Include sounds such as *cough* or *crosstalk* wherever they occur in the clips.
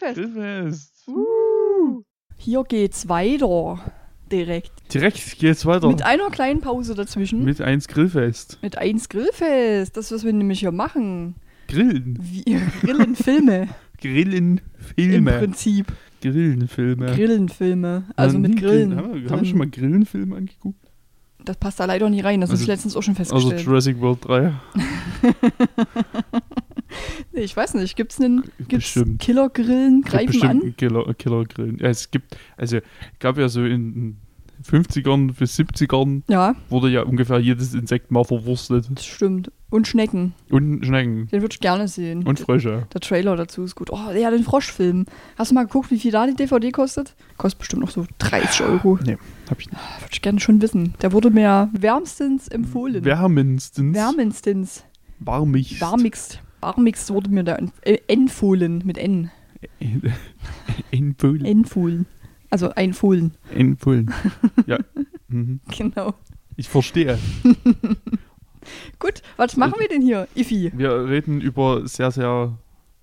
Grillfest. Grillfest. Uh. Hier geht's weiter. Direkt. Direkt geht's weiter. Mit einer kleinen Pause dazwischen. Mit eins Grillfest. Mit eins Grillfest. Das, was wir nämlich hier machen. Grillen. Wir *laughs* grillen Filme. Grillen Im Filme. Prinzip. Grillenfilme. Grillenfilme. Also Äh, mit Grillen. Haben wir, haben wir schon mal Grillenfilme angeguckt? Das passt da leider nie rein. Das Also- ist letztens auch schon Also festgestellt. Jurassic World 3. *laughs* ich weiß nicht. Gibt's einen gibt's. Killergrillen? Gibt Greifen bestimmt an? einen Killer, Killergrillen. Ja, es gibt, also gab ja so in den 50ern bis 70ern Ja, wurde ja ungefähr jedes Insekt mal verwurstet. das stimmt. Und Schnecken. Und Schnecken. Den würde ich gerne sehen. Und Frösche. Der Trailer dazu ist gut. Oh, ja, den Froschfilm. Hast du mal geguckt, wie viel da die DVD kostet? Kostet bestimmt noch so 30 Euro. Nee, hab ich nicht. Würde ich gerne schon wissen. Der wurde mir wärmstens empfohlen. Wärmendstens. Wärmendstens. Warmigst. Warmigst. Warmigst wurde mir da en- äh, empfohlen. Mit N. *laughs* Empfohlen. Empfohlen. Also einfohlen. Empfohlen. *laughs* ja. Mhm. Genau. Ich verstehe. *laughs* Gut, was machen wir denn hier, Ifi? Wir reden über sehr, sehr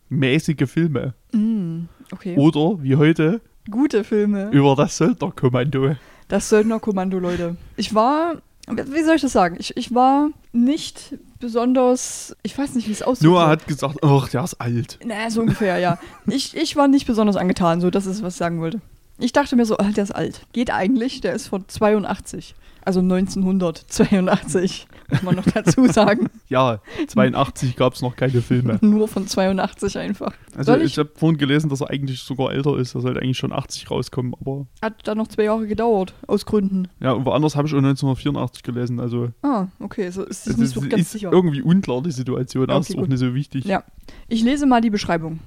mäßige Filme. Mm, okay. Oder, wie heute, Gute Filme. über das Söldnerkommando. Das Söldnerkommando, Leute. Ich war, wie soll ich das sagen? Ich, ich war nicht besonders, ich weiß nicht, wie es aussieht. Noah hat gesagt, ach, der ist alt. Naja, so ungefähr, ja. Ich, ich war nicht besonders angetan, so das ist, was ich sagen wollte. Ich dachte mir so, ah, der ist alt. Geht eigentlich, der ist von 82. Also 1982, muss man noch dazu sagen. *laughs* Ja, 82 gab es noch keine Filme. *laughs* Nur von 82 einfach. Also Soll ich, ich? habe vorhin gelesen, dass er eigentlich sogar älter ist. Er sollte eigentlich schon 80 rauskommen. Aber Hat dann noch zwei Jahre gedauert, aus Gründen. ja, und woanders habe ich auch 1984 gelesen. Also Ah, okay, so ist es es nicht ist, so ganz ist sicher. irgendwie unklar, die Situation. Okay, ist auch gut. nicht so wichtig. Ja. Ich lese mal die Beschreibung.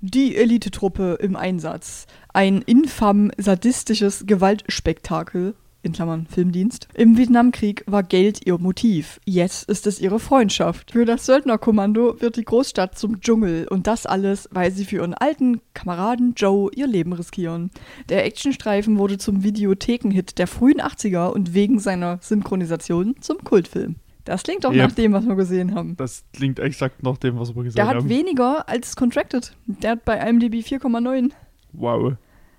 Die Elitetruppe im Einsatz. Ein infam sadistisches Gewaltspektakel. In Klammern Filmdienst. Im Vietnamkrieg war Geld ihr Motiv. Jetzt ist es ihre Freundschaft. Für das Söldnerkommando wird die Großstadt zum Dschungel. Und das alles, weil sie für ihren alten Kameraden Joe ihr Leben riskieren. Der Actionstreifen wurde zum Videothekenhit der frühen 80er und wegen seiner Synchronisation zum Kultfilm. Das klingt doch Yep. nach dem, was wir gesehen haben. Das klingt exakt nach dem, was wir gesagt Der hat haben. weniger als Contracted. Der hat bei IMDb 4,9. Wow.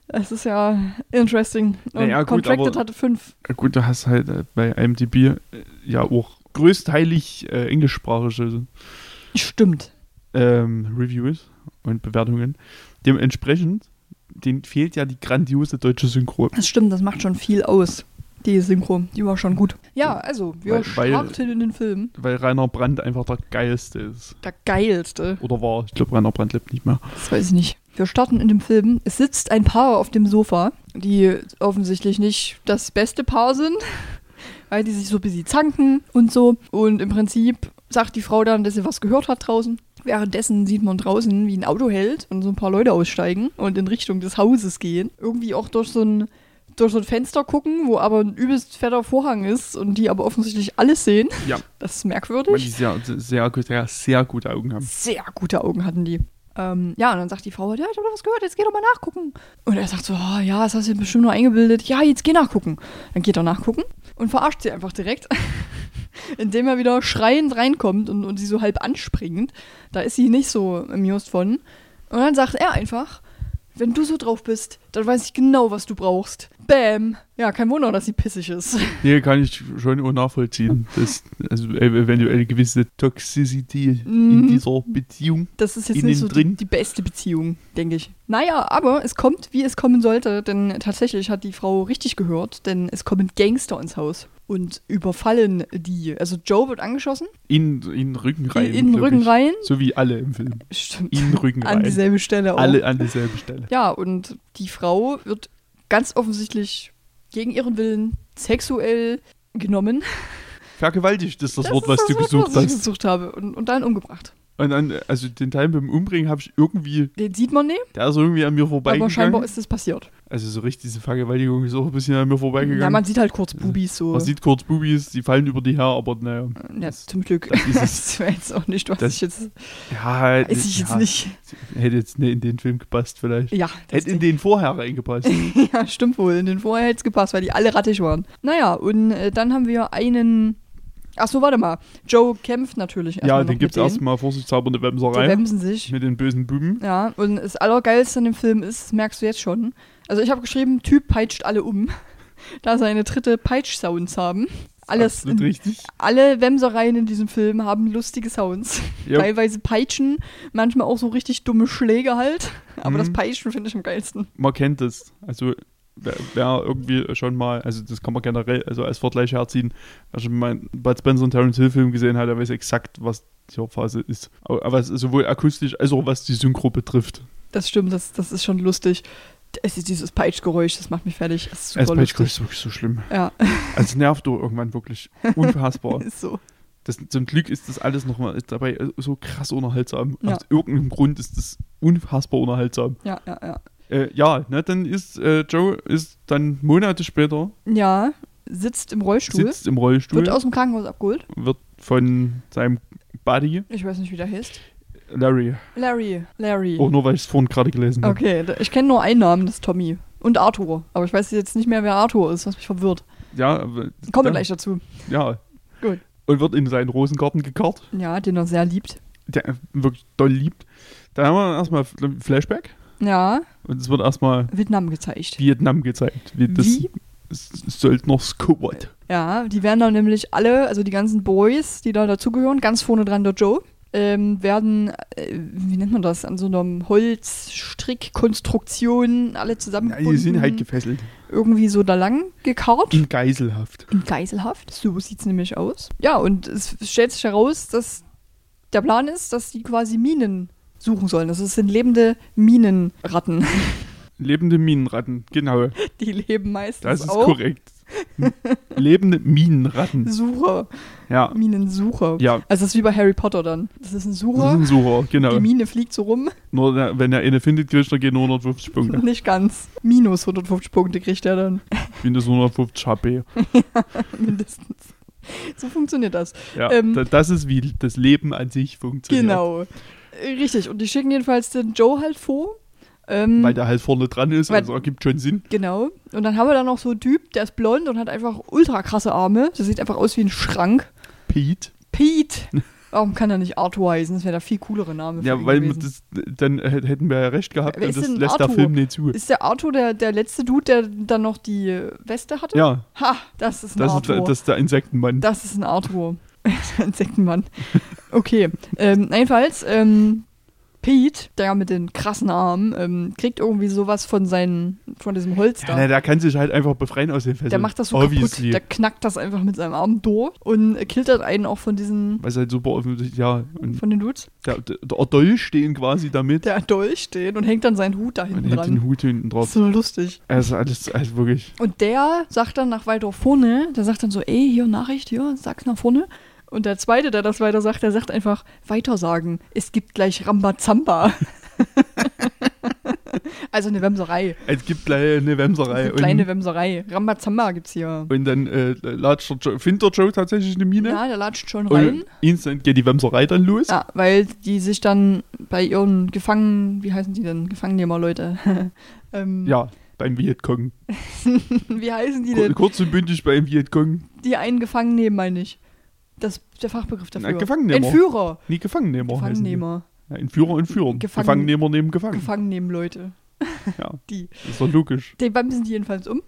Das ist ja interesting. Und Naja, gut, Contracted aber- hatte 5. Ja, gut, du hast halt äh, bei IMDb äh, ja auch größteilig äh, englischsprachige Stimmt. ähm, Reviews und Bewertungen. Dementsprechend, denen fehlt ja die grandiose deutsche Synchro. Das stimmt, das macht schon viel aus. Die Synchro, die war schon gut. Ja, also, wir starten in den Film. Weil Rainer Brandt einfach der geilste ist. Der geilste. Oder war. Ich glaube, Rainer Brandt lebt nicht mehr. Das weiß ich nicht. Wir starten in dem Film. Es sitzt ein Paar auf dem Sofa, die offensichtlich nicht das beste Paar sind, *laughs* weil die sich so ein bisschen zanken und so. Und im Prinzip sagt die Frau dann, dass sie was gehört hat draußen. Währenddessen sieht man draußen, wie ein Auto hält und so ein paar Leute aussteigen und in Richtung des Hauses gehen. Irgendwie auch durch so ein, durch so ein Fenster gucken, wo aber ein übelst fetter Vorhang ist und die aber offensichtlich alles sehen. Ja. Das ist Weil die merkwürdig. sehr, sehr, sehr, sehr gute Augen haben. Sehr gute Augen hatten die. Ähm, ja, und dann sagt die Frau, ja, ich habe was gehört, jetzt geh doch mal nachgucken. Und er sagt so, oh, ja, das hast du bestimmt nur eingebildet. Ja, jetzt geh nachgucken. Dann geht er nachgucken und verarscht sie einfach direkt, *laughs* indem er wieder schreiend reinkommt und, und sie so halb anspringend. Da ist sie nicht so amused von. Und dann sagt er einfach, wenn du so drauf bist, dann weiß ich genau, was du brauchst. Bäm. Ja, kein Wunder, dass sie pissig ist. *laughs* Nee, kann ich schon nachvollziehen. Das, also eventuell eine gewisse Toxicity Mhm. in dieser Beziehung. Das ist jetzt nicht so die, drin. die beste Beziehung, denke ich. Naja, aber es kommt, wie es kommen sollte, denn tatsächlich hat die Frau richtig gehört, denn es kommen Gangster ins Haus und überfallen die. Also Joe wird angeschossen, In, in Rücken rein. in glaub Rücken rein. So wie alle im Film. Stimmt. In Rücken An rein. dieselbe Stelle auch. Alle an dieselbe Stelle. Ja, und die Frau wird ganz offensichtlich gegen ihren Willen sexuell genommen. Vergewaltigt ist das, Das Wort, ist was das du Wort, gesucht was ich hast. gesucht habe und, und dann umgebracht. Und dann, also den Teil beim Umbringen habe ich irgendwie, Den sieht man nicht, der ist irgendwie an mir aber vorbeigegangen. scheinbar ist es passiert. Also so richtig, diese Vergewaltigung ist auch ein bisschen an mir vorbeigegangen. Ja, man sieht halt kurz Bubis so. Man sieht kurz Bubis, die fallen über die her, aber naja. Ja, zum Glück. das ist. Das wäre jetzt auch nicht, was Das- ich jetzt. Ja, Weiß ich jetzt ja, nicht. Hätte jetzt nicht in den Film gepasst vielleicht. Ja, Hätte in den vorher reingepasst. *laughs* ja, stimmt wohl. In den vorher hätte es gepasst, weil die alle rattig waren. Naja, und äh, dann haben wir einen Achso, warte mal. Joe kämpft natürlich Ja, erstmal noch den gibt es erstmal vorsichtshalber eine Die Wemserei wemsen sich. mit den bösen Buben. Ja, und das Allergeilste an dem Film ist, das merkst du jetzt schon. Also ich habe geschrieben, Typ peitscht alle um. *laughs* da seine dritte Peitsch-Sounds haben. Alles, Absolut richtig. alle Wemsereien in diesem Film haben lustige Sounds. *laughs* Ja. Teilweise Peitschen, manchmal auch so richtig dumme Schläge halt. Aber Mhm. das Peitschen finde ich am geilsten. Man kennt es. Also wer, irgendwie schon mal, also das kann man generell also als Vergleich herziehen, wer schon mal Bud Spencer und Terence Hill Film gesehen hat, der weiß exakt, was die Hauptphase ist. Aber aber sowohl akustisch als auch was die Synchro betrifft. Das stimmt, das, das ist schon lustig. Es ist dieses Peitschgeräusch, das macht mich fertig. Das ist Es lustig. ist wirklich so schlimm. Ja, *laughs* Also nervt doch irgendwann wirklich. Unfassbar. *laughs* ist so. Das, zum Glück ist das alles nochmal dabei so krass unterhaltsam. Ja. Aus irgendeinem Grund ist das unfassbar unterhaltsam. Ja, ja, ja. Äh, ja, ne, dann ist äh, Joe ist dann Monate später, Ja, sitzt im Rollstuhl, sitzt im Rollstuhl, wird aus dem Krankenhaus abgeholt. wird von seinem Buddy Ich weiß nicht, wie der heißt. Larry, Larry. Larry. auch nur weil ich es vorhin gerade gelesen habe. Okay, ich kenne nur einen Namen, das ist Tommy. Und Arthur. Aber ich weiß jetzt nicht mehr, wer Arthur ist, was mich verwirrt. Ja, aber- Kommen wir gleich dazu. Ja. Gut. Und wird in seinen Rosengarten gekarrt, Ja, den er sehr liebt. der er wirklich doll liebt. Dann haben wir erstmal Flashback Ja, und es wird erstmal Vietnam gezeigt. Vietnam gezeigt. Wie das Wie? Söldner Squad. Ja, die werden dann nämlich alle, also die ganzen Boys, die da dazugehören, ganz vorne dran der Joe, ähm, werden, äh, wie nennt man das, an so einer Holzstrickkonstruktion alle Ja, zusammengebunden. die sind halt gefesselt. irgendwie so da lang gekarrt. In Geiselhaft. in Geiselhaft. So sieht es nämlich aus. Ja, und es stellt sich heraus, dass der Plan ist, dass die quasi Minen suchen sollen. Das sind lebende Minenratten. *laughs* Lebende Minenratten, genau. Die leben meistens Das ist auch. korrekt. *laughs* Lebende Minenratten. Sucher. Ja. Minensucher. Ja, Also das ist wie bei Harry Potter dann. Das ist ein das ist Sucher. ein Sucher, genau. Die Mine fliegt so rum. Nur der, wenn er eine findet, kriegt er nur 150 Punkte. Nicht ganz. Minus 150 Punkte kriegt er dann. *laughs* Minus 150 HP. Mindestens. So funktioniert das. Ja, Ähm, da- das ist wie das Leben an sich funktioniert. Genau. Richtig. Und die schicken jedenfalls den Joe halt vor. Ähm, Weil der halt vorne dran ist, Weil- also ergibt schon Sinn. Genau. Und dann haben wir dann noch so einen Typ, der ist blond und hat einfach ultra krasse Arme. Der sieht einfach aus wie ein Schrank. Pete. Pete. *laughs* Warum kann er nicht Arthur heißen? Das wäre der viel coolere Name. für Ja, weil das, dann hätt- hätten wir ja recht gehabt, Wer und ist das lässt der Arthur? Film nicht zu. Ist der Arthur der, der letzte Dude, der dann noch die Weste hatte? Ja, Ha, das ist ein das ist, Arthur. der- das ist der Insektenmann. Das ist ein Arthur. *laughs* Insektenmann. Okay. ähm, jedenfalls, ähm, Pete, der mit den krassen Armen, ähm, kriegt irgendwie sowas von seinen, von diesem Holz Ja, da. na, der kann sich halt einfach befreien aus den Fesseln. der macht das so Obviously. kaputt. Der knackt das einfach mit seinem Arm durch und kiltert einen auch von diesen, Was halt super offensichtlich, ja. Und von den Dudes. der, der, der Dolch stehen quasi damit. Der Dolch stehen und hängt dann seinen Hut da und hinten den dran. Hut hinten drauf. So lustig. Also alles, also wirklich. Und der sagt dann nach weiter vorne, der sagt dann so, ey, hier Nachricht, hier, sag's nach vorne. Und der zweite, der das weiter sagt, der sagt einfach, weitersagen, es gibt gleich Rambazamba. *laughs* also eine Wemserei. Es gibt gleich eine Wemserei. Eine kleine Wemserei. Rambazamba gibt's hier. und dann äh, latscht der Joe, findet der Joe tatsächlich eine Mine. Ja, der latscht schon rein. und instant geht die Wemserei dann los. Ja, weil die sich dann bei ihren Gefangenen, wie heißen die denn? Gefangennehmer-Leute. *laughs* ähm, Ja, beim Vietcong. *laughs* Wie heißen die denn? kurz und bündig beim Vietcong. Die einen gefangen nehmen, meine ich. Das der Fachbegriff dafür. Na, Gefangennehmer. Entführer. Nie Gefangennehmer. Gefangennehmer. Ja, Entführer und Führen. Gefangen- Gefangennehmer nehmen gefangen. Gefangen nehmen Leute. *laughs* Ja, Die. das ist doch logisch. Den bremsen die jedenfalls um.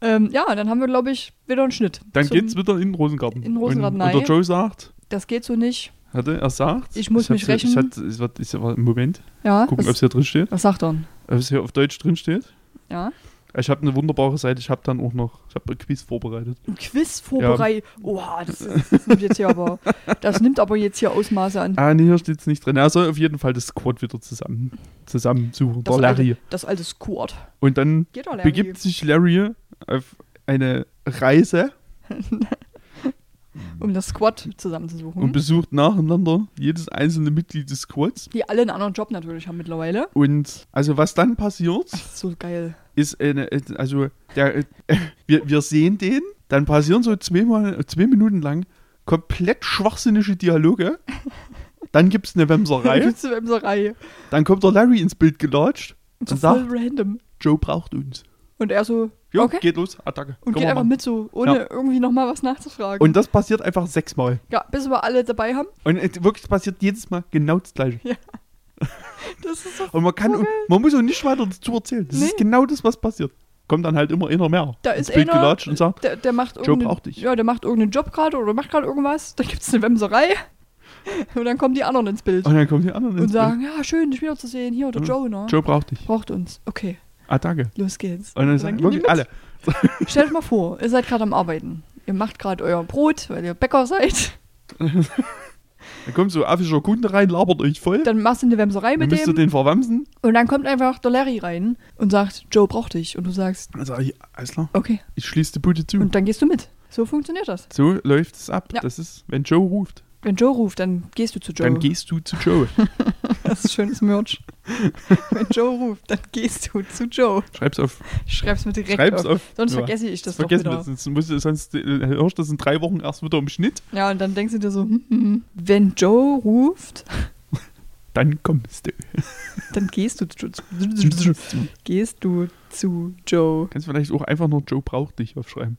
ähm, ja, dann haben wir, glaube ich, wieder einen Schnitt. Dann geht's wieder in den Rosengarten. in den Rosengarten und, und der. Joe sagt, Das geht so nicht. hatte er sagt, Ich muss mich hab's- rächen. Ich hatte, ich ich, Moment, Ja. gucken, ob es hier drin steht. was sagt er? Ob es hier auf Deutsch drin steht. Ja. Ich habe eine wunderbare Seite. Ich habe dann auch noch, ich habe ein Quiz vorbereitet. Ein Quiz vorbereitet. Oha, das, ist- das nimmt jetzt hier aber, das nimmt aber jetzt hier Ausmaße an. Ah, nee, hier steht es nicht drin. Er soll auf jeden Fall das Squad wieder zusammen, zusammensuchen. Das der Larry. alte, das alte Squad. Und dann begibt sich Larry auf eine Reise *laughs* Um das Squad zusammenzusuchen. und besucht nacheinander jedes einzelne Mitglied des Squads. die alle einen anderen Job natürlich haben mittlerweile. Und also was dann passiert, ist so geil. ist eine, also der, äh, wir, wir sehen den, dann passieren so zweimal, zwei Minuten lang komplett schwachsinnige Dialoge. *laughs* Dann gibt es eine Wemserei. Gibt's eine Wemserei. dann kommt der Larry ins Bild gelatscht und voll sagt, random. Joe braucht uns. Und er so, Jo, Okay. geht los, Attacke. Und geht einfach mit so, ohne Ja. irgendwie nochmal was nachzufragen. Und das passiert einfach sechsmal. ja, bis wir alle dabei haben. Und es wirklich passiert jedes Mal genau das Gleiche. *laughs* Das ist so. Und man kann, Okay. man muss auch nicht weiter dazu erzählen. Das Nee. ist genau das, was passiert. Kommt dann halt immer einer mehr. Da ist Bild einer, und sagt, der, der macht irgendeinen- braucht dich. Ja, der macht irgendeinen Job gerade oder macht gerade irgendwas. Da gibt es eine Wemserei. *laughs* Und dann kommen die anderen ins Bild. und dann kommen die anderen Und ins sagen, ja, schön, dich wiederzusehen. Hier, der Mhm. Joe, ne? Bild. Joe braucht dich. Braucht uns. Okay, Attacke. los geht's. Und dann Und sagen wirklich alle. Stellt mal vor, ihr seid gerade am Arbeiten. Ihr macht gerade euer Brot, weil ihr Bäcker seid. *laughs* Dann kommt so affischer Kunde rein, labert euch voll. Dann machst du eine Wemserei Dann mit müsst ihr dem. den verwamsen. Und dann kommt einfach der Larry rein und sagt, Joe braucht dich. Und du sagst, Dann sag ich, alles klar, okay. ich schließe die Bude zu. Und dann gehst du mit. So funktioniert das. so läuft es ab. Ja. Das ist, wenn Joe ruft, Wenn Joe ruft, dann gehst du zu Joe. dann gehst du zu Joe. *laughs* Das ist schönes Merch. *laughs* Wenn Joe ruft, dann gehst du zu Joe. Schreib's auf. Schreib's mir direkt Schreib's auf. auf. Sonst Ja. vergesse ich das doch Vergessen wieder. das. Sonst, musst du, sonst äh, hörst du das in drei Wochen erst wieder im Schnitt. Ja, und dann denkst du dir so, hm, hm, hm. wenn Joe ruft, *laughs* Dann kommst du. *laughs* dann gehst du zu, gehst du zu Joe. Kannst vielleicht auch einfach nur Joe braucht dich aufschreiben.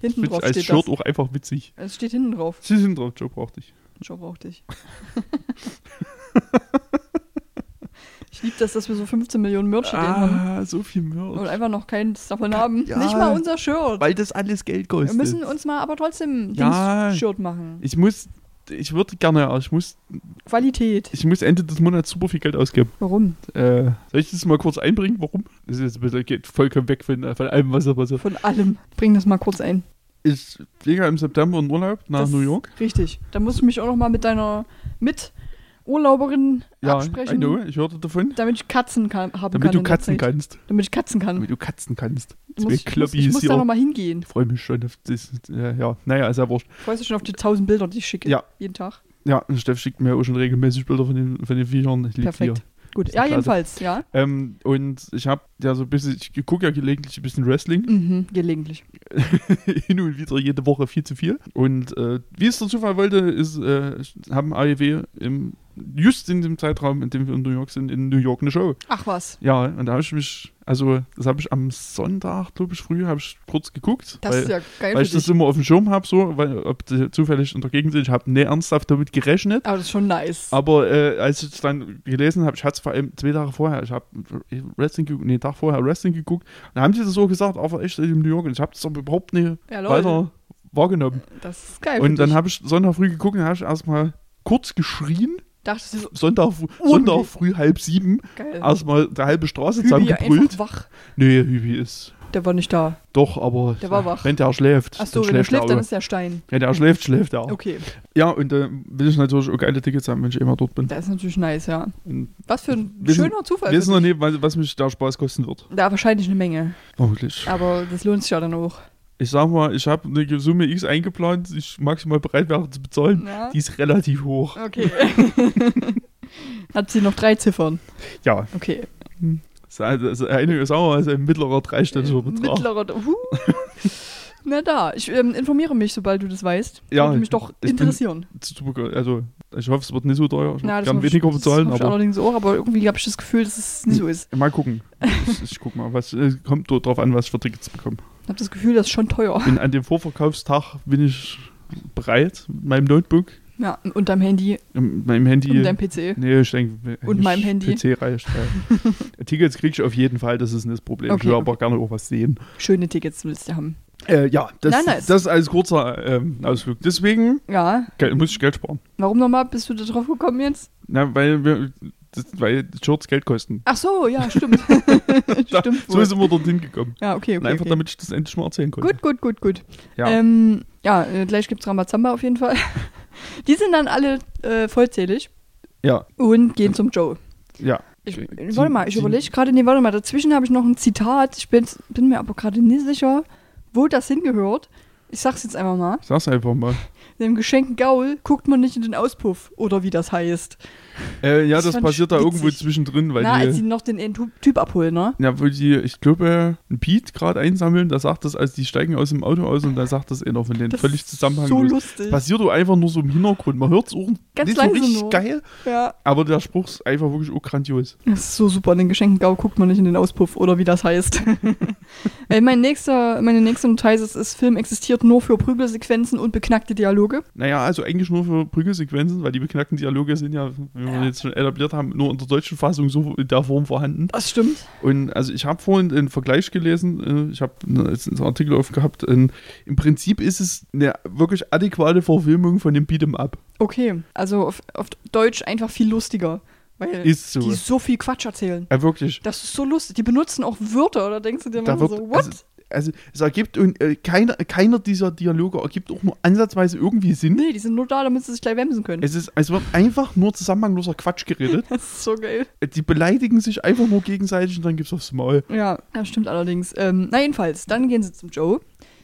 Hinten Witz, drauf als steht Shirt das. auch einfach witzig. Es steht hinten drauf. Sie sind drauf, Joe braucht dich. Joe braucht dich. *laughs* ich liebe das, dass wir so 15 Millionen haben. Ah, so viel Und Merch. einfach noch keins davon haben. Ja. Nicht mal unser Shirt. Weil das alles Geld Wir kostet. müssen uns mal aber trotzdem Ja. Dings Shirt machen. ich muss, ich würde gerne, aber ich muss, Qualität. ich muss Ende des Monats super viel Geld ausgeben. Warum? Äh, soll ich das mal kurz einbringen? Warum? Das ist jetzt bisschen, geht vollkommen weg von, von allem, was da passiert. Von allem. Bring das mal kurz ein. Ich fliege im September in Urlaub nach Das- New York. Richtig. Da muss ich mich auch noch mal mit deiner Miturlauberin Ja, I absprechen. know, ich hörte davon. Damit ich Katzen kann, haben Damit kann. du in der katzen kannst. Damit ich Katzen kann. Damit du katzen kannst. muss, Zwei ich, muss, ich muss da hier. noch mal hingehen. Ich freue mich schon auf das. Ja, ja. naja, ist ja wurscht. Freust du schon auf die tausend Bilder, die ich schicke? Ja. Jeden Tag. Ja, und Steff schickt mir auch schon regelmäßig Bilder von den, von den Viechern. Ich Perfekt. Viecher. Gut. Ja, klasse. jedenfalls, ja. Ähm, und ich habe ja so ein bisschen, ich gucke ja gelegentlich ein bisschen Wrestling. Mhm, gelegentlich. *laughs* Hin und wieder jede Woche viel zu viel. Und äh, wie es der Zufall wollte, ist, äh, haben AEW im, just in dem Zeitraum, in dem wir in New York sind, in New York eine Show. Ach was. Ja, und da habe ich mich, also das habe ich am Sonntag, glaube ich, früh, habe ich kurz geguckt. Das weil, ist ja geil weil ich das dich. immer auf dem Schirm habe, so, weil ob die zufällig in der Gegend sind. Ich habe nicht ernsthaft damit gerechnet. Aber das ist schon nice. Aber äh, als ich es dann gelesen habe, ich hatte es vor allem zwei Tage vorher, ich habe Wrestling geguckt, nee, Tag vorher Wrestling geguckt, dann haben sie das so gesagt, aber echt in New York und ich habe das aber überhaupt nicht ja, weiter wahrgenommen. Das ist geil Und dann habe ich Sonntag früh geguckt und habe ich erstmal kurz geschrien, Dachtest du so, Sonntag, Sonntag früh halb sieben, geil. erstmal der halbe Straße Hübi zusammengebrüllt. wach. Nee, Hübi ist Der war nicht da. doch, aber Der war wach. wenn der schläft, Achso, dann wenn er schläft dann ist der Stein. Wenn der schläft, schläft er. Okay, Ja, und da will ich natürlich auch geile Tickets haben, wenn ich immer dort bin. das ist natürlich nice, ja. Und Was für ein Wissen- schöner Zufall. wir wissen noch nicht, was, was mich da Spaß kosten wird. Da wahrscheinlich eine Menge. Vermutlich. Aber das lohnt sich ja dann auch. Ich sag mal, ich habe eine Summe X eingeplant, die ich maximal bereit wäre zu bezahlen. Ja. Die ist relativ hoch. Okay. *laughs* Hat sie noch drei Ziffern. Ja, Okay. das ist also- eine, sagen wir mal, ist ein mittlerer dreistelliger Betrag. Mittlerer. Uh. *laughs* Na da, ich ähm, informiere mich, sobald du das weißt. Ja, Würde mich doch ich bin- interessieren. Super, also, ich hoffe, es wird nicht so teuer. Ich Na, gerne hoffe ich- weniger das bezahlen, hoffe ich aber allerdings auch, aber irgendwie habe ich das Gefühl, dass es nicht so ist. mal gucken. ich, ich guck mal, was äh, kommt dort drauf an, was ich für Tickets bekomme. Ich habe das Gefühl, das ist schon teuer. Bin an dem Vorverkaufstag bin ich bereit mit meinem Notebook, Ja, und deinem Handy mit meinem Handy. und deinem PC. Nee, ich denke, Und meinem Handy. PC reicht. Ja. *laughs* Tickets krieg ich auf jeden Fall, das ist nicht das Problem. Okay, ich will aber gerne auch was sehen. Schöne Tickets willst du haben. Äh, ja, das, Nein, nice. das ist als kurzer ähm, Ausflug. Deswegen Ja, muss ich Geld sparen. warum nochmal bist du da drauf gekommen jetzt? Na, weil wir, das, weil Shorts Geld kosten. Ach so, ja, stimmt. *laughs* *laughs* Da, stimmt so sind wir dorthin gekommen. Ja, okay, Und okay. einfach okay. damit ich das endlich mal erzählen konnte. Gut, gut, gut, gut. Ja. Ähm, ja, äh, gleich gibt's Ramazamba auf jeden Fall. *laughs* Die sind dann alle äh, vollzählig ja, und gehen zum Joe. ja. Ich, Sie- warte mal, ich überlege gerade, nee, warte mal, dazwischen habe ich noch ein Zitat. Ich bin, bin mir aber gerade nicht sicher, wo das hingehört. Ich sag's jetzt einfach mal. Sag's einfach mal. Dem geschenkten Gaul guckt man nicht in den Auspuff, oder wie das heißt. Äh, ja, Das das, passiert da irgendwo zwischendrin, weil Na, als sie die, noch den einen Typ abholen, ne? ja, wo die, ich glaube, ein Pete gerade einsammeln, da sagt das, als die steigen aus dem Auto aus und da sagt das einer von denen Das völlig ist zusammenhanglos. So lustig. Passiert doch einfach nur so im Hintergrund. Man hört es auch Ganz nicht so richtig nur. geil, Ja. aber der Spruch ist einfach wirklich auch grandios. Das ist so super. In den Geschenkengau guckt man nicht in den Auspuff oder wie das heißt. *laughs* Ey, mein nächster, meine nächste Notiz ist, das Film existiert nur für Prügelsequenzen und beknackte Dialoge. Naja, also eigentlich nur für Prügelsequenzen, weil die beknackten Dialoge sind ja, Ja. jetzt schon etabliert haben, nur in der deutschen Fassung so in der Form vorhanden. Das stimmt. Und also ich habe vorhin einen Vergleich gelesen, äh, ich habe jetzt einen Artikel aufgehabt. ähm, Im Prinzip ist es eine wirklich adäquate Verfilmung von dem Beat'em Up. Okay. Also auf, auf Deutsch einfach viel lustiger. Weil Ist so. die so viel Quatsch erzählen. Ja, wirklich. Das ist so lustig. Die benutzen auch Wörter, oder denkst du dir Da immer wird, so, what? also, also es ergibt und äh, keiner, keiner dieser Dialoge ergibt auch nur ansatzweise irgendwie Sinn. nee, die sind nur da, damit sie sich gleich wemsen können. Es ist, es wird einfach nur zusammenhangloser Quatsch geredet. *laughs* das ist so geil. Die beleidigen sich einfach nur gegenseitig und dann gibt's aufs Maul. Ja, das stimmt allerdings. Ähm, na jedenfalls, dann gehen sie zum Joe,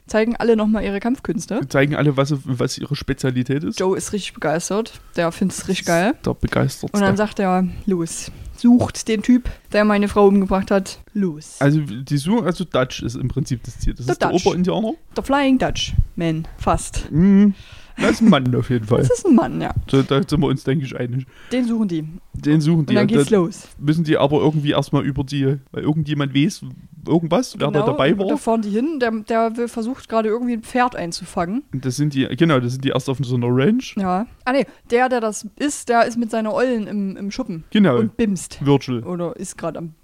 zeigen alle nochmal ihre Kampfkünste. Zeigen alle, was, was ihre Spezialität ist. Joe ist richtig begeistert. Der findet es richtig geil. Der begeistert. Und dann sagt er, los, sucht den Typ, der meine Frau umgebracht hat. Los. Also die Suche, also Dutch ist im Prinzip das Ziel. Das Der ist der Dutch. Oberindianer. Der Flying Dutch Man, fast. Mhm. Das ist ein Mann auf jeden Fall. Das ist ein Mann, ja. So, da sind wir uns, denke ich, einig. Den suchen die. Den suchen die. Und dann geht's da los. müssen die aber irgendwie erstmal über die, weil irgendjemand weiß, irgendwas, wer da dabei und da war. fahren die hin. Der, der versucht gerade irgendwie ein Pferd einzufangen. Und das sind die, genau, das sind die erst auf so einer Ranch. Ja. Ah, nee, der, der das ist, der ist mit seiner Eulen im, im Schuppen. Genau, Und bimst. Virgil. Oder ist gerade am,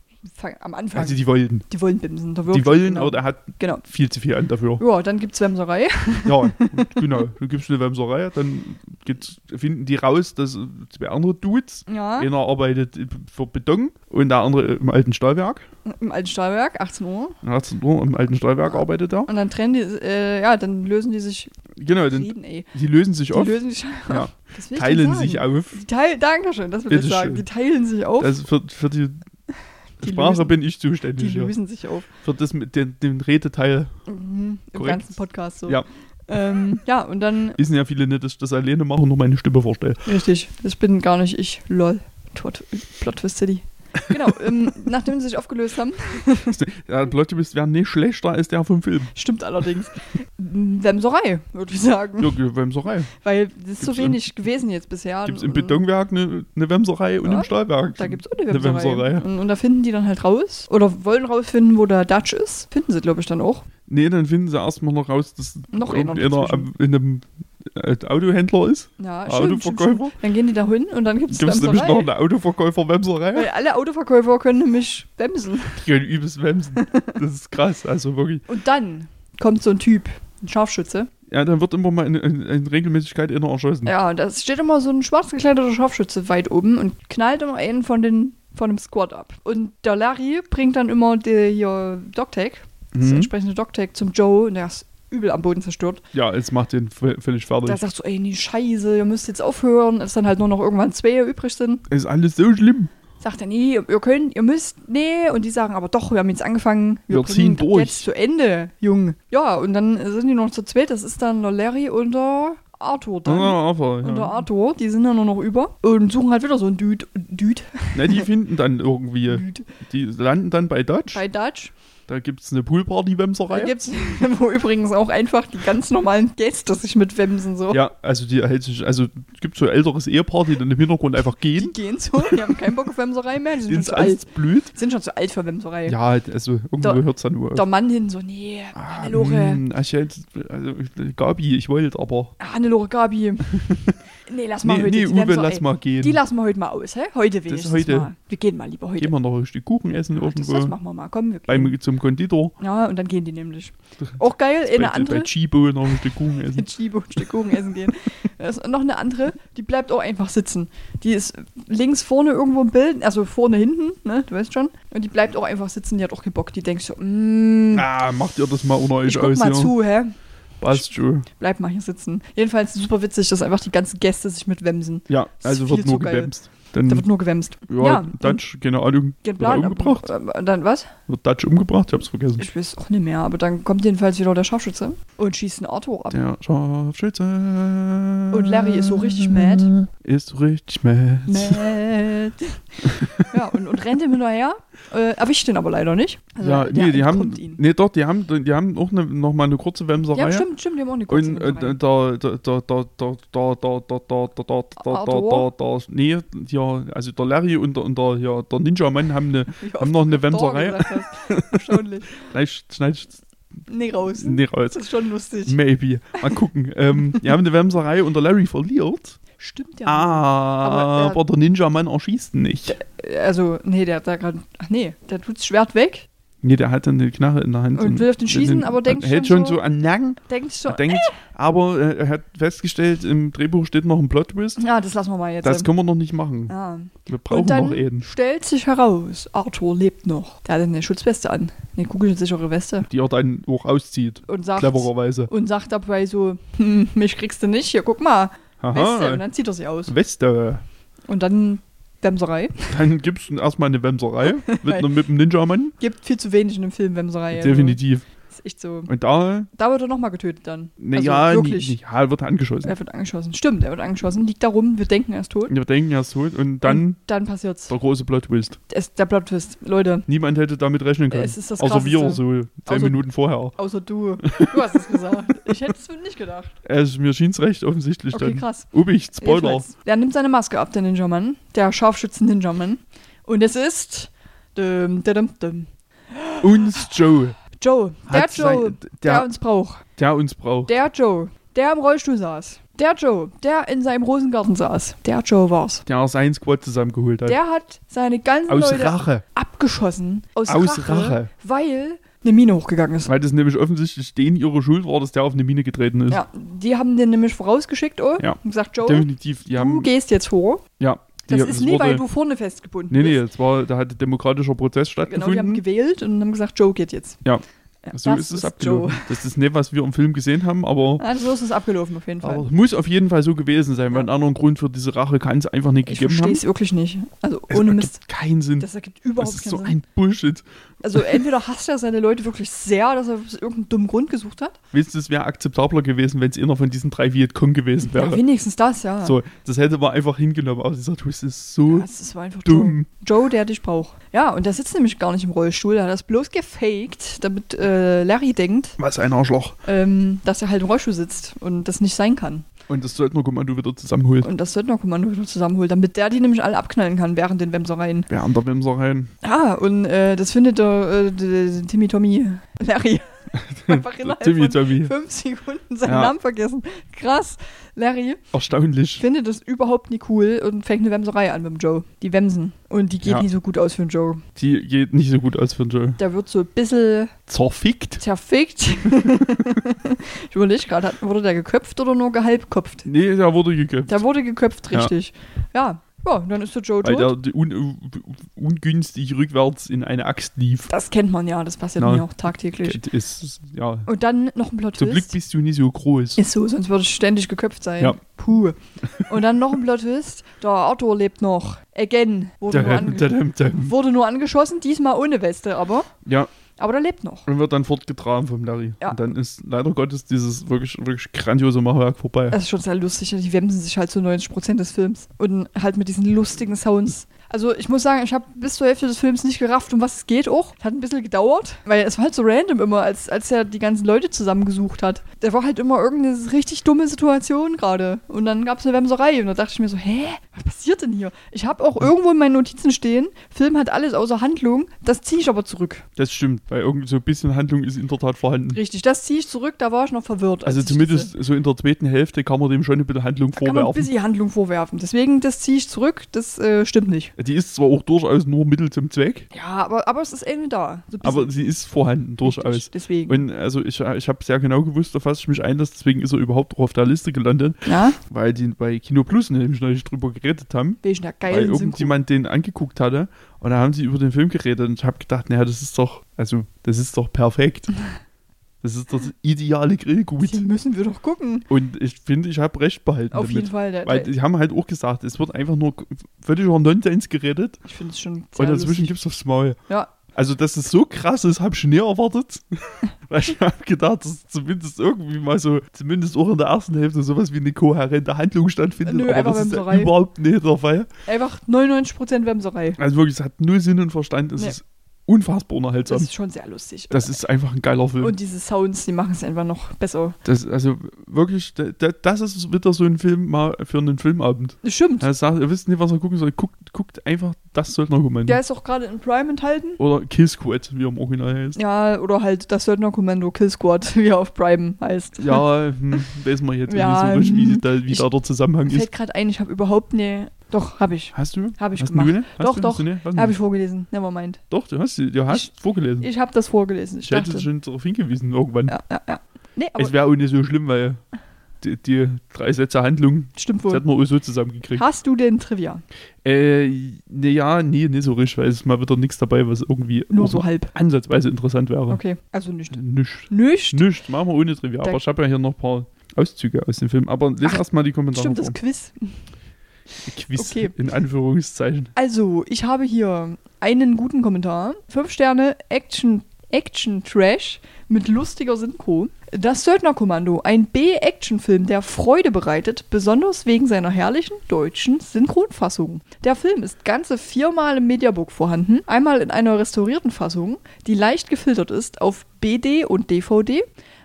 am Anfang. Also die wollen. die wollen bimsen. Die wollen, genau. aber der hat Genau. viel zu viel an dafür. Ja, dann gibt's Wemserei. *laughs* Ja, genau. Du gibst eine Wemserei, dann finden die raus, dass zwei andere Dudes, Ja. einer arbeitet für Beton und der andere im alten Stahlwerk. Im alten Stahlwerk, 18 Uhr. 18 Uhr im alten Stahlwerk arbeitet er. Und dann trennen die, äh, ja, dann lösen die sich. Genau, dann, ey. die lösen sich Die auf, lösen sich Ja. Teilen sich auf. Die teil, Dankeschön, das will Bitte ich sagen. Die teilen sich auf. Das für, für die, Die Sprache lösen- bin ich die zuständig. Ja. lösen sich auf. Für das mit den, den Redeteil Mhm, Im Korrekt. ganzen Podcast so. Ja. Ähm, ja, und dann, wissen ja viele nicht, dass ich das alleine mache und nur meine Stimme vorstelle. richtig, das bin gar nicht ich. Lol. Plot, Plot Twist City. Genau, ähm, nachdem sie sich aufgelöst haben, *laughs* Der Plot bist wäre nicht schlechter als der vom Film. stimmt allerdings. Wemserei, würde ich sagen. Ja, Wemserei. Weil das ist so Gibt's im- wenig gewesen jetzt bisher. Gibt es im Betonwerk eine, eine Wemserei und Ja, im Stahlwerk. Da gibt es auch eine eine Wemserei. Wemserei. Und, und da finden die dann halt raus. Oder wollen rausfinden, wo der Dutch ist. Finden sie, glaube ich, dann auch. Nee, dann finden sie erstmal noch raus, dass Noch einer am- in einem Autohändler ist. Ja, stimmt, stimmt, Autoverkäufer. stimmt. Dann gehen die da hin und dann gibt es Gibt es nämlich noch eine Autoverkäufer-Wemserei? Weil alle Autoverkäufer können nämlich wemsen. Die können übelst wemsen. Das ist krass, also wirklich. Und dann kommt so ein Typ, ein Scharfschütze. Ja, dann wird immer mal in, in, in Regelmäßigkeit einer erschossen. Ja, und da steht immer so ein schwarz gekleideter Scharfschütze weit oben und knallt immer einen von den von dem Squad ab. Und der Larry bringt dann immer die hier Doctag, das Mhm. entsprechende Doctag zum Joe und der ist übel am Boden zerstört. Ja, es macht den völlig fertig. Der sagt so, ey, nee, scheiße, ihr müsst jetzt aufhören, dass dann halt nur noch irgendwann zwei übrig sind. ist alles so schlimm. Sagt er, nee, ihr könnt, ihr müsst, nee. Und die sagen, aber doch, wir haben jetzt angefangen. Wir ziehen bringen durch. Jetzt zu Ende, Junge. Ja, und dann sind die noch zu zweit. Das ist dann der Larry und der Arthur dann. Ja, aber, Und der ja. Arthur, die sind dann nur noch über und suchen halt wieder so einen Dude. Dude. Na, die *laughs* finden dann irgendwie, Dude. die landen dann bei Dutch. Bei Dutch. Da gibt es eine Poolparty-Wemserei. Da gibt's, *laughs* wo übrigens auch einfach die ganz normalen Gäste sich mit Wemsen so. Ja, also die hält sich, also es gibt so ein älteres Ehepaar, die dann im Hintergrund einfach Die gehen. gehen so, die haben keinen Bock auf Wemserei mehr, die sind schon Ins zu alt. alles blüht. Sind schon zu alt für Wemserei. Ja, also irgendwo hört es dann nur auf. Der Mann hin so, nee, Ah, Hannelore, hm, ich hätte- also, Gabi, ich wollte, aber. Hannelore Gabi. *laughs* nee, lass mal Nee, heute nee die Uwe, lass mal gehen. Die lassen wir heute mal aus, hä? Heute wenigstens heute. mal. Wir gehen mal lieber heute. Gehen wir noch ein Stück Kuchen essen das, irgendwo. das machen wir mal. Komm, wir gehen. beim, zum Konditor. Ja, und dann gehen die nämlich. Auch geil, bei, eine andere. bei Chibo noch ein Stück Kuchen essen. mit *laughs* Chibo ein Stück Kuchen essen gehen. Da ist noch eine andere, die bleibt auch einfach sitzen. Die ist links vorne irgendwo im Bild, also vorne hinten, ne, du weißt schon. Und die bleibt auch einfach sitzen, die hat auch Bock. Die denkt so, mm, Ah, macht ihr das mal unter euch ich guck aus, mal ja? zu, hä? Schon. Bleib mal hier sitzen. Jedenfalls super witzig, dass einfach die ganzen Gäste sich mit wemsen. Ja, also wird nur zu geil. Gewämst. Dann, Da wird nur gewemst. ja, ja, Dutch, keine Ahnung, Geht er Plan, umgebracht? äh, Dann was? Wird Dutch umgebracht? Ich hab's vergessen. Ich weiß auch nicht mehr, aber dann kommt jedenfalls wieder der Scharfschütze und schießt einen Arthur ab. Der Scharfschütze. Und Larry ist so richtig mad. ist so richtig mad. Matt. ja, und, und rennt ihm hinterher. Äh, erwischt ihn aber leider nicht. Also ja, nee, die haben, ihn. nee, doch, die haben, die haben auch ne, noch mal eine kurze Wemserei. Ja, stimmt, stimmt, die haben auch eine kurze Und äh, Wemserei. da, da, da, da, da, da, da, da, da, da, da, da, da, Arthur? da, da, nee, ja, also der Larry und der, und der, ja, der Ninja-Mann haben *laughs* eine, haben noch eine Wemserei. Erstaunlich. gleich *laughs* schneid ich Nee, raus. nicht raus. Das ist schon lustig. Maybe. Mal gucken. ähm, die haben eine Wemserei und der Larry verliert. Stimmt ja. Ah, Aber, aber der Ninja-Mann erschießt ihn nicht. Also, nee, der hat da gerade. Ach nee, der tut das Schwert weg, Nee, der hat dann eine Knarre in der Hand. Und will auf den schießen, aber denkt hält schon schon so- so an den Nacken. denkt so. Denkt, aber äh, er hat festgestellt, im Drehbuch steht noch ein Plot-Twist. Ja, das lassen wir mal jetzt. Das können wir noch nicht machen. ja. Wir brauchen Und dann noch Eden. stellt sich heraus, Arthur lebt noch. Der hat eine Schutzweste an. Eine kugelsichere Weste. Die er dann auch auszieht. Und sagt, Clevererweise. und sagt dabei so, hm, mich kriegst du nicht, hier, guck mal. Weste. Und Aha. dann zieht er sie aus. Weste. Und dann Wemserei. Dann gibt's erstmal eine Wemserei *laughs* mit, mit dem Ninja-Mann. Gibt viel zu wenig in dem Film Wemserei. Also, Definitiv. Ist echt so. Und da, Da wird er nochmal getötet dann. naja, also wirklich. ja, wird er angeschossen. Er wird angeschossen. Stimmt, er wird angeschossen. Liegt da rum, wir denken, er ist tot. Wir denken, er ist tot. Und dann Und dann passiert's. der große Plot-Twist. Es, der Plot-Twist. Leute, Niemand hätte damit rechnen können. es ist das Außer wir so zehn Außer- Minuten vorher. Außer du. Du hast es gesagt. Ich hätte es nicht gedacht. Also, mir schien es recht offensichtlich Okay, dann. krass. Ubicht, Spoiler. Der nimmt seine Maske ab, der Ninja-Mann. Der Scharfschützen-Ninja-Mann. Und es ist. Dum, dum, dum. Uns Joe. Joe. Der Joe, der, der, uns braucht. der uns braucht. Der Joe, der im Rollstuhl saß. Der Joe, der in seinem Rosengarten saß. Der Joe war's. Der sein Squad zusammengeholt hat. Der hat seine ganzen Aus Leute Rache. abgeschossen. Aus, Aus Rache, Rache. Weil eine Mine hochgegangen ist. Weil das nämlich offensichtlich denen ihre Schuld war, dass der auf eine Mine getreten ist. Ja, die haben den nämlich vorausgeschickt, oh, Ja. und gesagt, Joe, Definitiv. Die du haben, gehst jetzt hoch. ja. Die, Das ist nie, weil wurde- du vorne festgebunden Nee, nee, bist. es war, da hat demokratischer Prozess Genau, die haben stattgefunden. gewählt und haben gesagt, Joe geht jetzt. Ja. So das ist es Joe. abgelaufen. Das ist nicht, was wir im Film gesehen haben, aber, Ja, so ist es abgelaufen auf jeden Fall. aber es muss auf jeden Fall so gewesen sein, weil einen anderen Grund für diese Rache kann es einfach nicht ich gegeben verstehe haben. es wirklich nicht. Also ohne ergibt Mist. keinen Sinn. Das ergibt Das überhaupt ist keinen so Sinn. ein Bullshit. Also entweder hasst er seine Leute wirklich sehr, dass er irgendeinen dummen Grund gesucht hat. Wisst ihr, es wäre akzeptabler gewesen, wenn es einer von diesen drei Vietcong gewesen wäre. Ja, wenigstens das, ja. so, das hätte man einfach hingenommen. Aber dieser Twist ist so Ja, das war einfach Joe. dumm. Joe, der dich braucht. Ja, und der sitzt nämlich gar nicht im Rollstuhl. Der hat das bloß gefaked, damit äh, Larry denkt, Was ein Arschloch. ähm, dass er halt im Rollstuhl sitzt und das nicht sein kann. Und das Söldner Kommando wieder zusammenholt. Und das Söldnerkommando wieder zusammenholt, damit der die nämlich alle abknallen kann während den Wemsereien. An der Wemser rein. Ah, und äh, das findet der, äh, der Timmy Tommy Larry. *laughs* Einfach innerhalb Timmy von Tommy. fünf Sekunden seinen Ja. Namen vergessen. Krass. Larry Erstaunlich. findet das überhaupt nicht cool und fängt eine Wemserei an mit dem Joe. Die Wemsen. Und die geht Ja. nicht so gut aus für den Joe. Die geht nicht so gut aus für den Joe. Der wird so ein bisschen Zerfickt? zerfickt. *laughs* ich überlege gerade, hat- wurde der geköpft oder nur gehalbkopft? Nee, der wurde geköpft. Der wurde geköpft, Ja. richtig. Ja. Ja, dann ist der Joe Weil tot. der un, un, ungünstig rückwärts in eine Axt lief. das kennt man ja, das passiert Na, mir auch tagtäglich. Ist, ja. Und dann noch ein Plot Zum Glück bist du nicht so groß. Ist so, sonst würde ich ständig geköpft sein. Ja. Puh. Und dann noch ein Plot Twist. Der Arthur lebt noch. Again. Wurde, nur, Dum, ange dum, dum. wurde nur angeschossen, diesmal ohne Weste, aber. Ja, Aber der lebt noch. und wird dann fortgetragen vom Larry. Ja. Und dann ist leider Gottes dieses wirklich, wirklich grandiose Machwerk vorbei. Das ist schon sehr lustig. Die wemsen sich halt zu 90% des Films. Und halt mit diesen lustigen Sounds. Also ich muss sagen, ich habe bis zur Hälfte des Films nicht gerafft, um was es geht auch. Hat ein bisschen gedauert, weil es war halt so random immer, als, als er die ganzen Leute zusammengesucht hat. Der war halt immer irgendeine richtig dumme Situation gerade. Und dann gab es eine Wemserei und da dachte ich mir so, hä, was passiert denn hier? Ich habe auch irgendwo in meinen Notizen stehen, Film hat alles außer Handlung, das ziehe ich aber zurück. Das stimmt, weil irgendwie so ein bisschen Handlung ist in der Tat vorhanden. Richtig, das ziehe ich zurück, da war ich noch verwirrt. als Also zumindest so in der zweiten Hälfte kann man dem schon ein bisschen Handlung Da kann man ein vorwerfen. bisschen Handlung vorwerfen. Deswegen, das ziehe ich zurück, das äh, stimmt nicht. Die ist zwar auch durchaus nur Mittel zum Zweck, Ja, aber, aber es ist irgendwie da. So aber sie ist vorhanden durchaus. Richtig, Deswegen. Und also ich, ich habe sehr genau gewusst, auf was ich mich einlasse, deswegen ist er überhaupt auch auf der Liste gelandet, ja, weil die bei Kino Plus nämlich neulich drüber geredet haben, wegen der weil geilen Synchro. irgendjemand den angeguckt hatte und da haben sie über den Film geredet und ich habe gedacht, naja, das ist doch, also das ist doch perfekt. *laughs* Das ist das ideale Grillgut. Den müssen wir doch gucken. Und ich finde, ich habe recht behalten Auf damit. jeden Fall. Der, Weil die haben halt auch gesagt, es wird einfach nur völliger Nonsens geredet ich finde es schon und dazwischen lustig. gibt's aufs Maul. Ja, Also, dass es so krass ist, habe ich nie erwartet. *laughs* Weil ich habe gedacht, dass zumindest irgendwie mal so, zumindest auch in der ersten Hälfte, sowas wie eine kohärente Handlung stattfindet. Nö, aber das ist ja überhaupt nicht der Fall. Einfach 99% Wemserei. Also wirklich, es hat null Sinn und Verstand. Es Nee. ist unfassbar unerhaltsam. Das Das, ist schon sehr lustig. ist einfach ein geiler Film. Und diese Sounds, die machen es einfach noch besser. Das, also wirklich, da- da- das ist wieder so ein Film mal für einen Filmabend. Das stimmt. Er sagt, ihr wisst nicht, was ihr gucken sollt. Guckt, guckt einfach das Söldnerkommando. Der ist auch gerade in Prime enthalten. Oder Kill Squad, wie er im Original heißt. Ja, oder halt das Söldnerkommando Kill Squad, *laughs* wie er auf Prime heißt. Ja, hm, weiß man jetzt *laughs* Ja, nicht so richtig, wie, hm, da, wie ich- da der Zusammenhang ist. Fällt gerade ein, ich habe überhaupt ne. Doch, habe ich. Hast du? Hab ich hast gemacht. Du? Hast Doch, du? doch. Habe ich vorgelesen. Nevermind. Doch, du hast, du hast vorgelesen. Ich habe das vorgelesen. Ich Ich hätte schon darauf hingewiesen irgendwann. Ja, ja, ja. Nee, es wäre auch nicht so schlimm, weil die, die drei Sätze Handlung, stimmt das wohl. hätten wir auch so zusammengekriegt. Hast du den Trivia? Äh, ne, ja, nee, nicht so richtig, weil es mal wieder nichts dabei, was irgendwie Nur so halb. ansatzweise interessant wäre. Okay, also nicht. Nicht. Nicht? Nicht, machen wir ohne Trivia. Da- Aber ich habe ja hier noch ein paar Auszüge aus dem Film. Aber lese erstmal die Kommentare Stimmt, das vor. Quiz. Quiz okay. in Anführungszeichen. Also, ich habe hier einen guten Kommentar. Fünf Sterne Action, Action Trash mit lustiger Synchro. Das Söldnerkommando, ein B-Action-Film, der Freude bereitet, besonders wegen seiner herrlichen deutschen Synchronfassung. Der Film ist ganze viermal im Mediabook vorhanden, einmal in einer restaurierten Fassung, die leicht gefiltert ist auf BD und DVD,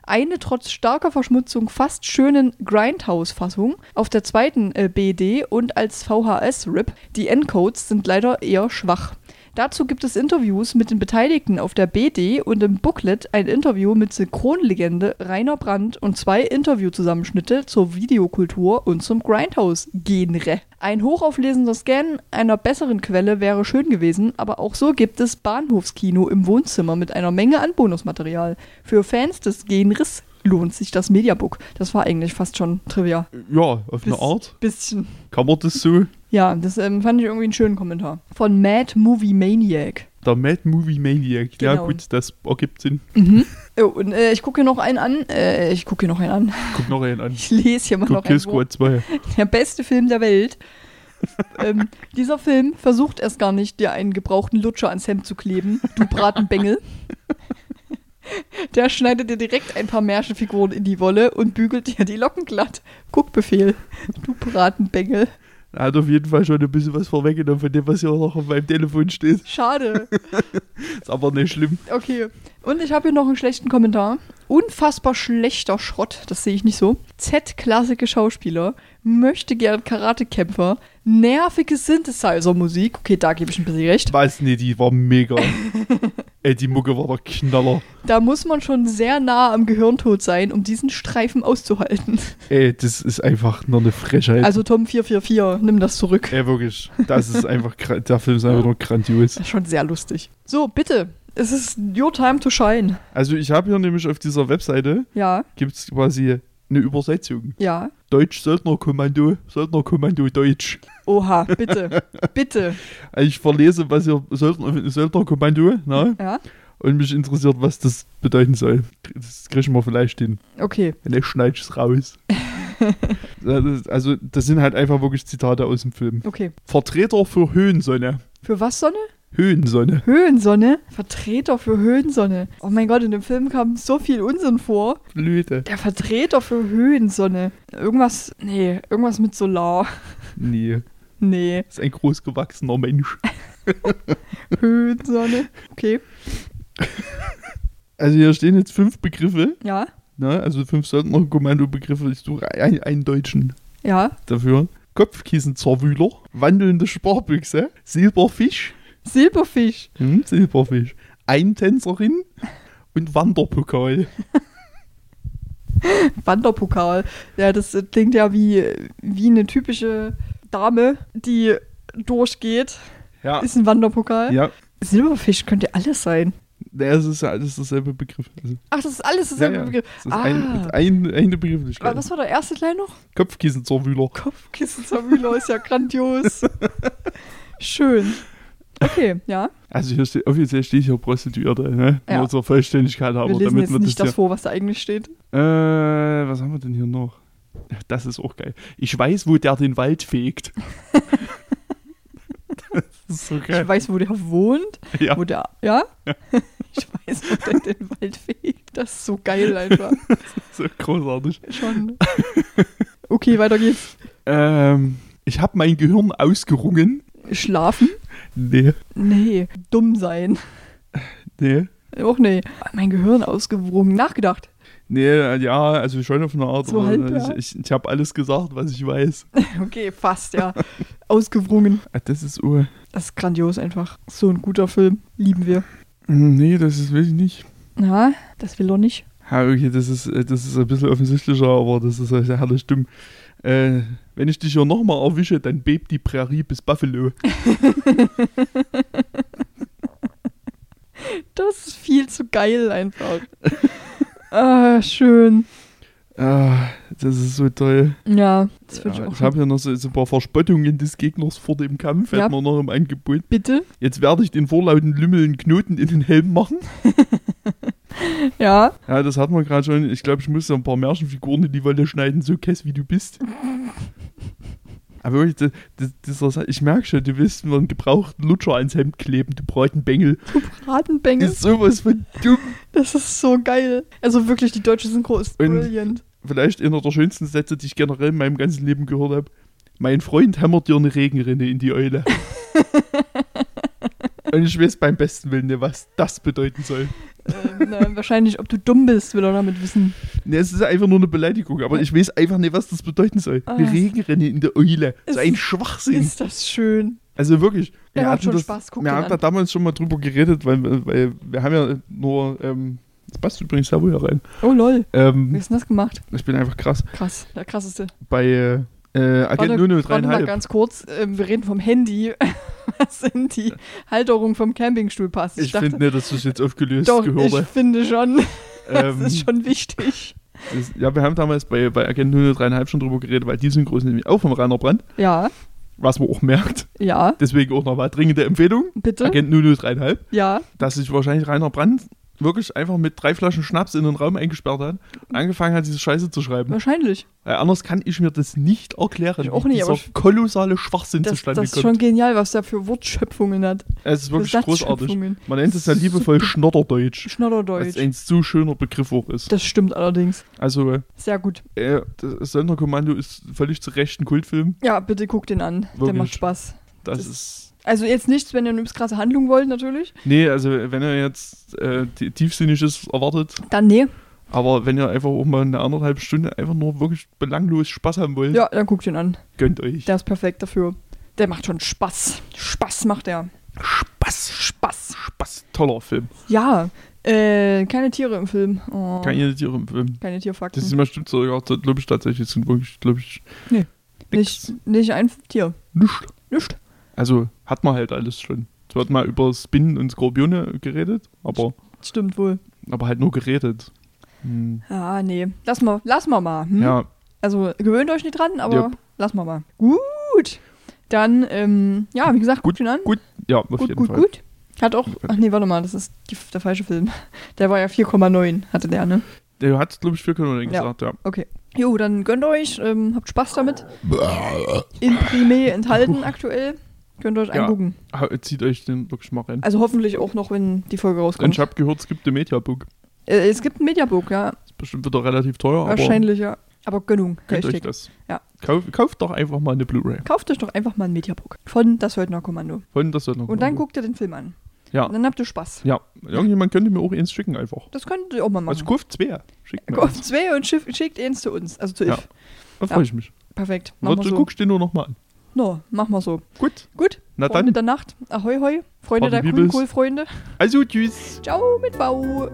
eine trotz starker Verschmutzung fast schönen Grindhouse-Fassung auf der zweiten äh, BD und als VHS-RIP. Die Encodes sind leider eher schwach. Dazu gibt es Interviews mit den Beteiligten auf der BD und im Booklet ein Interview mit Synchronlegende Rainer Brandt und zwei Interviewzusammenschnitte zur Videokultur und zum Grindhouse-Genre. Ein hochauflesender Scan einer besseren Quelle wäre schön gewesen, aber auch so gibt es Bahnhofskino im Wohnzimmer mit einer Menge an Bonusmaterial. Für Fans des Genres lohnt sich das Mediabook. Das war eigentlich fast schon Trivia. Ja, auf eine Bis- Art. Bisschen. Kann man das so? Ja, das ähm, fand ich irgendwie einen schönen Kommentar. Von Mad Movie Maniac. Der Mad Movie Maniac. Ja, Genau. gut, das ergibt Sinn. Mhm. *laughs* Oh, und äh, ich gucke hier noch einen an. Äh, ich gucke hier noch einen an. Guck noch einen an. Ich lese hier mal Guck noch einen. Squad 2. Der beste Film der Welt. ähm, dieser Film versucht erst gar nicht, dir einen gebrauchten Lutscher ans Hemd zu kleben, du Bratenbengel. Der schneidet dir direkt ein paar Märchenfiguren in die Wolle und bügelt dir die Locken glatt. Guckbefehl, du Bratenbengel. Er hat auf jeden Fall schon ein bisschen was vorweggenommen von dem, was hier noch auf meinem Telefon steht. Schade. *laughs* Ist aber nicht schlimm. Okay. Und ich habe hier noch einen schlechten Kommentar. Unfassbar schlechter Schrott, das sehe ich nicht so. Z-klassische Schauspieler, möchte gern Karatekämpfer, nervige Synthesizer-Musik. Okay, da gebe ich ein bisschen recht. Was? Nee, die war mega. *laughs* Ey, die Mucke war der Knaller. Da muss man schon sehr nah am Gehirntod sein, um diesen Streifen auszuhalten. Ey, das ist einfach nur eine Frechheit. Also Tom 444, nimm das zurück. Ey, wirklich. Das ist einfach, der Film ist einfach nur grandios. Schon sehr lustig. So, bitte. Es ist your time to shine. Also ich habe hier nämlich auf dieser Webseite, Ja, gibt es quasi eine Übersetzung. ja. Deutsch Söldnerkommando, Söldnerkommando Deutsch. Oha, bitte. *laughs* bitte. Ich verlese, was hier Söldner, Söldnerkommando, ne? Ja, Und mich interessiert, was das bedeuten soll. Das kriegen wir vielleicht hin. okay. Wenn ich schneide es raus. *laughs* Also, das sind halt einfach wirklich Zitate aus dem Film. Okay. Vertreter für Höhensonne. Für was Sonne? Höhensonne. Höhensonne? Vertreter für Höhensonne. Oh mein Gott, in dem Film kam so viel Unsinn vor. Blüte. Der Vertreter für Höhensonne. Irgendwas, nee, irgendwas mit Solar. Nee, Nee, das ist ein großgewachsener Mensch. *laughs* Höhensonne. Okay, Also hier stehen jetzt fünf Begriffe. ja, Ne? Also fünf Söldnerkommando-Begriffe. Ich suche einen, einen deutschen ja. dafür. Kopfkissenzerwühler, wandelnde Sparbüchse, Silberfisch, Silberfisch. hm, Silberfisch, Eintänzerin und Wanderpokal. *laughs* Wanderpokal. Ja, das klingt ja wie, wie eine typische Dame, die durchgeht. Ja. Ist ein Wanderpokal. Ja, Silberfisch könnte alles sein. Nee, es ist ja alles derselbe Begriff. Also, Ach, das ist alles ja, dasselbe ja. Begriff. Das ist Ah. ein, ein, eine Begrifflichkeit. Aber was war der erste gleich noch? Kopfkissenzerwühler. Kopfkissenzerwühler ist ja grandios. *laughs* Schön. Okay, *laughs* ja. Also hier steht, offiziell steht hier Prostituierte, ne? Ja. Nur zur Vollständigkeit, aber Wir lesen damit jetzt wir nicht das das vor, was da eigentlich steht. ja, Äh, was haben wir denn hier noch? Das ist auch geil. Ich weiß, wo der den Wald fegt. *laughs* Das ist so Ich geil. weiß, wo der wohnt. Ja. Wo der, ja? *laughs* Ich weiß, wo der den Wald fegt. Das ist so geil einfach. So großartig. Schon. Okay, weiter geht's. Ähm, ich habe mein Gehirn ausgerungen. Schlafen? Nee, Nee. Dumm sein. nee. Auch nee. Mein Gehirn ausgewrungen. Nachgedacht. Nee, ja, also schon auf eine Art. So halb, ja. ich ich, ich habe alles gesagt, was ich weiß. *laughs* Okay, fast, ja. Ausgewrungen. Ah, Das ist uh, Das ist grandios einfach. So ein guter Film. Lieben wir. Nee, das ist will ich nicht. Na, das will er nicht. Ja, okay, das ist, äh, das ist ein bisschen offensichtlicher, aber das ist ja herrlich dumm. Äh, wenn ich dich hier nochmal erwische, dann bebt die Prärie bis Buffalo. *laughs* Das ist viel zu geil einfach. ah, schön. Ah, das ist so toll. Ja, das finde Ja, ich auch. ich habe hier noch so, so ein paar Verspottungen des Gegners vor dem Kampf, Ja. hätten wir noch im Angebot. Bitte? Jetzt werde ich den vorlauten Lümmel einen Knoten in den Helm machen. *laughs* *laughs* Ja. Ja, das hat man gerade schon. Ich glaube, ich muss ja ein paar Märchenfiguren in die Wolle schneiden, so kess wie du bist. *laughs* Aber wirklich, das, das, dieser, ich merke schon, du willst mir einen gebrauchten Lutscher ans Hemd kleben, du Bratenbengel. Bratenbengel. Ist sowas von dumm. Das ist so geil. Also wirklich, die deutsche Synchro ist Und- brilliant. Vielleicht einer der schönsten Sätze, die ich generell in meinem ganzen Leben gehört habe. Mein Freund hämmert dir eine Regenrinne in die Eule. *laughs* Und ich weiß beim besten Willen nicht, was das bedeuten soll. Ähm, na, wahrscheinlich, ob du dumm bist, will er damit wissen. Ne, es ist einfach nur eine Beleidigung, aber ich weiß einfach nicht, was das bedeuten soll. Ah, Eine Regenrinne in der Eule. So es- ein Schwachsinn. Ist das schön. Also wirklich. Wir macht hatten schon das, Spaß, wir haben an. da damals schon mal drüber geredet, weil, weil wir haben ja nur, ähm, das passt übrigens sehr wohl herein. Oh lol. Wie Ähm, hast du denn das gemacht? ich bin einfach krass. Krass. Der krasseste. Bei äh, äh, Agent warte, warte mal 003,5. ganz kurz. Ähm, wir reden vom Handy. Was *laughs* sind die Halterung vom Campingstuhl passt? Ich finde nicht, dass das jetzt aufgelöst doch, gehört. ich finde schon. *laughs* Das Ähm, ist schon wichtig. das, ja, wir haben damals bei, bei Agent 003,5 schon drüber geredet, weil die Synchros nämlich auch vom Rainer Brand, Ja, was man auch merkt. ja, Deswegen auch nochmal dringende Empfehlung. bitte. Agent 003,5. Ja, dass sich wahrscheinlich Rainer Brandt wirklich einfach mit drei Flaschen Schnaps in den Raum eingesperrt hat und angefangen hat, diese Scheiße zu schreiben. wahrscheinlich. Weil anders kann ich mir das nicht erklären, Ich auch nicht, dieser aber ich- kolossale Schwachsinn Das, zustande das ist kommt. schon genial, was der für Wortschöpfungen hat. es ist wirklich großartig. Man nennt es ja liebevoll Schnodderdeutsch. Was Schnodderdeutsch. ein zu schöner Begriff auch ist. Das stimmt allerdings. Also, Sehr gut. äh, das Sonderkommando ist völlig zu Recht ein Kultfilm. Ja, bitte guck den an. Der Wirklich. macht Spaß. Das, Das- ist. Also jetzt nichts, wenn ihr eine krasse Handlung wollt, natürlich. Nee, also wenn ihr jetzt äh, ti- Tiefsinniges erwartet, Dann nee. aber wenn ihr einfach auch mal eine anderthalb Stunde einfach nur wirklich belanglos Spaß haben wollt, Ja, dann guckt den an. gönnt euch. Der ist perfekt dafür. Der macht schon Spaß. Spaß macht er. Spaß. Spaß. Spaß. Toller Film. Ja. Äh, keine Tiere im Film. Oh, Keine Tiere im Film. keine Tierfakten. Das ist immer stimmt sogar, glaube ich, tatsächlich. Sind wirklich, glaube ich, nicht, nicht ein Tier. nichts. Nicht. Also hat man halt alles schon. Es wird mal über Spinnen und Skorpione geredet, aber, Stimmt wohl. aber halt nur geredet. Hm. Ah, nee. Lass mal, lass mal mal. Hm? Ja, Also gewöhnt euch nicht dran, aber Jupp. lass mal mal. Gut. Dann, ähm, ja, wie gesagt, guckt ihn an. gut, ja, auf gut, jeden gut, Fall. gut. Hat auch, ach nee, warte mal, das ist die, der falsche Film. Der war ja 4,9, hatte der, ne? Der hat, glaube ich, 4,9 Ja. gesagt, ja. Okay. Jo, dann gönnt euch, ähm, habt Spaß damit. In Primé enthalten aktuell. Könnt ihr euch Ja. angucken. Zieht euch den wirklich mal rein. Also hoffentlich auch noch, wenn die Folge Und rauskommt. ich habe gehört, es gibt ein Mediabook. Äh, es gibt ein Mediabook, ja. Ist bestimmt wieder relativ teuer, aber Wahrscheinlich, ja. Aber Gönnung. gönnt euch Hashtag. das. Ja. Kauf, kauft doch einfach mal eine Blu-ray. Kauft euch doch einfach mal ein Mediabook. Von Das Söldner Kommando. Von das wird noch Und dann guckt ihr den Film an. Ja. Und dann habt ihr Spaß. Ja, irgendjemand könnte mir auch eins schicken einfach. Das könnt ihr auch mal Also machen. kauft zwei. Schickt mir Kauft zwei und schickt eins zu uns. Also zu Ja. If. Da Ja. freue ich mich. Perfekt. Na, Machen wir du so. guckst den nur noch mal an. No, machen wir so. Gut, Gut. na Freunde dann. der Nacht. Ahoi, hoi. Freunde Party der Bibels. Cool-Cool-Freunde. Also tschüss. Ciao mit Bau.